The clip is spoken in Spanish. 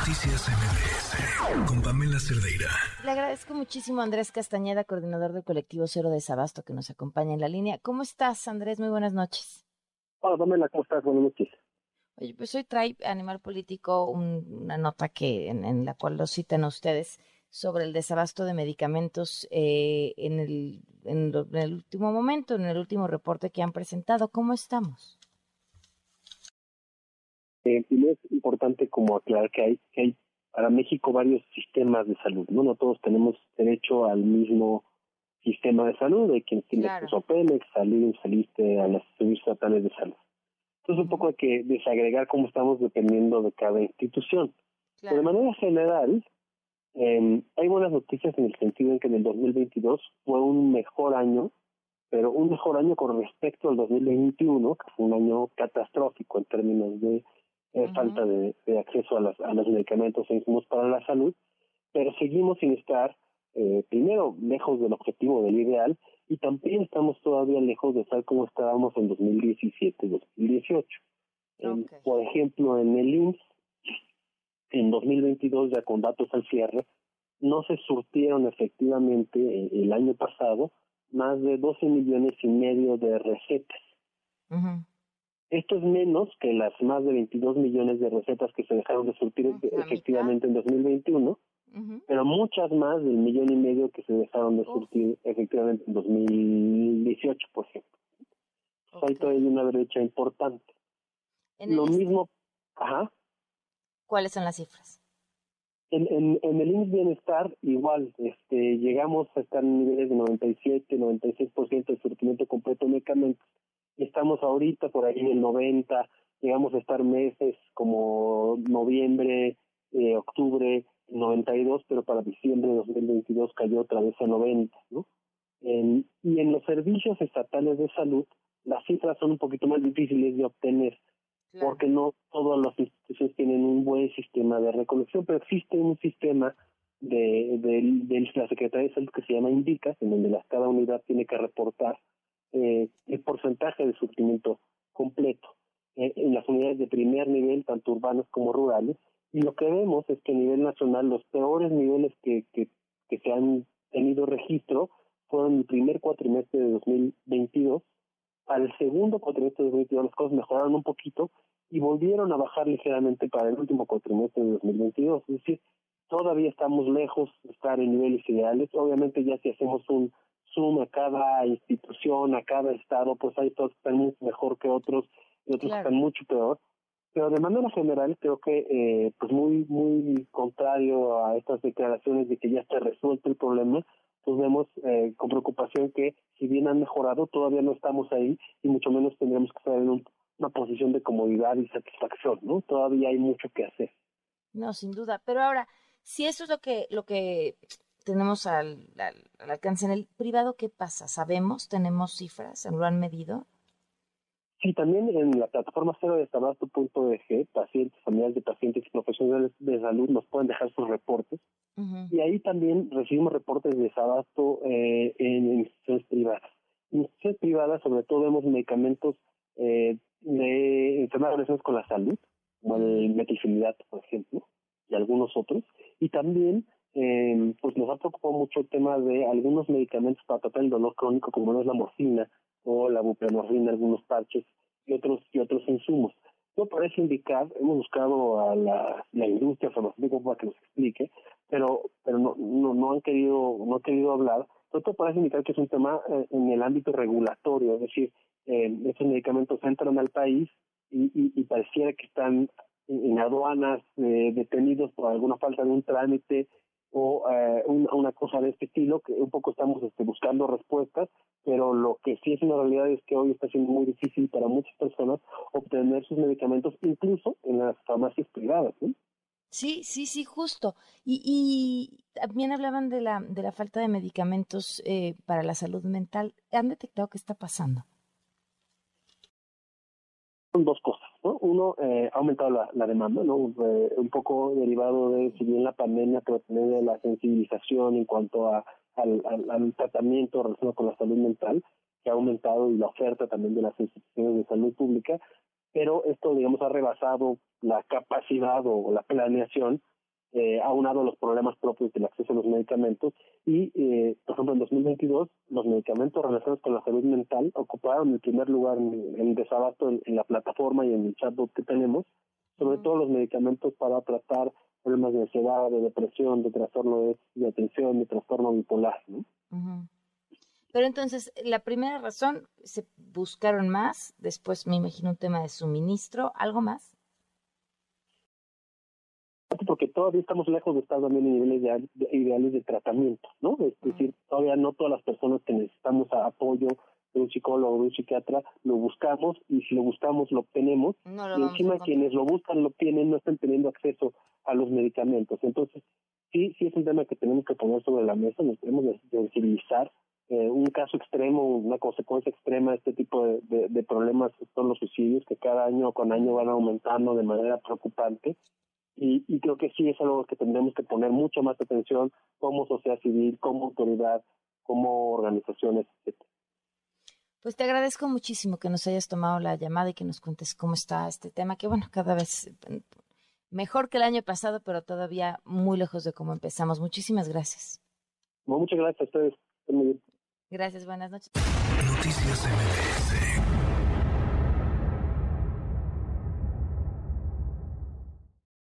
Noticias MBS con Pamela Cerdeira. Le agradezco muchísimo a Andrés Castañeda, coordinador del colectivo Cero de Sabasto, que nos acompaña en la línea. ¿Cómo estás, Andrés? Muy buenas noches. Hola, Pamela, ¿cómo estás? Buenas noches. Oye, pues hoy trae Animal Político una nota que en, la cual lo citan a ustedes sobre el desabasto de medicamentos eh, en, el, en, el último momento, en el último reporte que han presentado. ¿Cómo estamos? Eh, es importante como aclarar que hay, que hay para México varios sistemas de salud, ¿no? No todos tenemos derecho al mismo sistema de salud, hay quien tiene acceso a Pemex, salir saliste a las servicios estatales de salud. Entonces un poco hay que desagregar cómo estamos dependiendo de cada institución. Pero de manera general, eh, hay buenas noticias en el sentido en que en el 2022 fue un mejor año, pero un mejor año con respecto al 2021, que fue un año catastrófico en términos de eh, falta de, acceso a, a los medicamentos e insumos para la salud, pero seguimos sin estar, eh, primero, lejos del objetivo del ideal y también estamos todavía lejos de estar como estábamos en 2017-2018. por ejemplo, en el IMSS, en 2022, ya con datos al cierre, no se surtieron efectivamente eh, el año pasado más de 12 millones y medio de recetas. Esto es menos que las más de 22 millones de recetas que se dejaron de surtir efectivamente en 2021, pero muchas más del millón y medio que se dejaron de surtir efectivamente en 2018, por ejemplo. Hay todavía una brecha importante. Lo mismo, ajá. ¿Cuáles son las cifras? En, en, en el IMSS Bienestar, igual, este, llegamos a estar en niveles de 97, 96% de surtimiento completo de medicamentos estamos ahorita por ahí en el 90, llegamos a estar meses como noviembre, eh, octubre, 92, pero para diciembre de 2022 cayó otra vez a 90, ¿no? y en los servicios estatales de salud, las cifras son un poquito más difíciles de obtener, porque no todas las instituciones tienen un buen sistema de recolección, pero existe un sistema de, de, la Secretaría de Salud que se llama INDICA, en donde la, cada unidad tiene que reportar eh, el porcentaje de surtimiento completo eh, en las unidades de primer nivel, tanto urbanas como rurales. Y lo que vemos es que a nivel nacional los peores niveles que, que, que se han tenido registro fueron el primer cuatrimestre de 2022. Al segundo cuatrimestre de 2022 las cosas mejoraron un poquito y volvieron a bajar ligeramente para el último cuatrimestre de 2022. Es decir, todavía estamos lejos de estar en niveles ideales. Obviamente ya si hacemos un suma cada institución, a cada estado, pues hay todos que están mucho mejor que otros y otros que están mucho peor. Pero de manera general creo que eh, pues muy muy contrario a estas declaraciones de que ya está resuelto el problema, pues vemos eh, con preocupación que si bien han mejorado, todavía no estamos ahí y mucho menos tendríamos que estar en una posición de comodidad y satisfacción, ¿no? Todavía hay mucho que hacer. No, sin duda. Pero ahora, si eso es lo que lo que tenemos al, alcance en el privado, ¿qué pasa? ¿Sabemos? ¿Tenemos cifras? ¿Lo han medido? Sí, también en la plataforma cero de Sabasto.org, pacientes, familiares de pacientes y profesionales de salud nos pueden dejar sus reportes. Y ahí también recibimos reportes de Sabasto eh, en instituciones privadas. En instituciones privadas, sobre todo, vemos medicamentos eh, de enfermedades con la salud, como el metilfenidato, por ejemplo, y algunos otros. Y también eh, pues nos ha preocupado mucho el tema de algunos medicamentos para tratar el dolor crónico, como no es la morfina o la buprenorfina, algunos parches y otros y otros insumos. No parece indicar, hemos buscado a la, la industria farmacéutica para que nos explique, pero pero no no, no han querido no han querido hablar. Todo parece indicar que es un tema eh, en el ámbito regulatorio, es decir, eh, estos medicamentos entran al país y, y, y pareciera que están en aduanas eh, detenidos por alguna falta de un trámite o eh, una, cosa de este estilo, que un poco estamos este, buscando respuestas, pero lo que sí es una realidad es que hoy está siendo muy difícil para muchas personas obtener sus medicamentos, incluso en las farmacias privadas. Sí, sí, sí, justo. Y, y también hablaban de la, de la falta de medicamentos eh, para la salud mental. ¿Han detectado qué está pasando? Son dos cosas. ¿no? Uno, eh, ha aumentado la, la demanda, ¿no? Eh, un poco derivado de, si bien la pandemia, pero también de la sensibilización en cuanto a, al, al, tratamiento relacionado con la salud mental, que ha aumentado y la oferta también de las instituciones de salud pública, pero esto, digamos, ha rebasado la capacidad o la planeación, eh, aunado los problemas propios del acceso a los medicamentos. Y, eh, ejemplo, en 2022, los medicamentos relacionados con la salud mental ocuparon el primer lugar en, el desabasto en, la plataforma y en el chatbot que tenemos, sobre todo los medicamentos para tratar problemas de ansiedad, de depresión, de trastorno de, atención, de trastorno bipolar. ¿no? Pero entonces, la primera razón, se buscaron más, después me imagino un tema de suministro, ¿algo más? Porque todavía estamos lejos de estar también en niveles ideales de tratamiento, ¿no? Es decir, todavía no todas las personas que necesitamos apoyo de un psicólogo o de un psiquiatra lo buscamos y si lo buscamos lo obtenemos. Y encima quienes lo buscan lo obtienen no están teniendo acceso a los medicamentos. Entonces, sí, sí es un tema que tenemos que poner sobre la mesa, nos tenemos que sensibilizar. Eh, un caso extremo, una consecuencia extrema de este tipo de, de, problemas son los suicidios que cada año con año van aumentando de manera preocupante y, y creo que sí es algo que tendremos que poner mucho más atención como sociedad civil, como autoridad, como organizaciones, etc. Pues te agradezco muchísimo que nos hayas tomado la llamada y que nos cuentes cómo está este tema, que bueno, cada vez mejor que el año pasado, pero todavía muy lejos de cómo empezamos. Muchísimas gracias. muchas gracias a ustedes. Gracias, buenas noches. Noticias MBS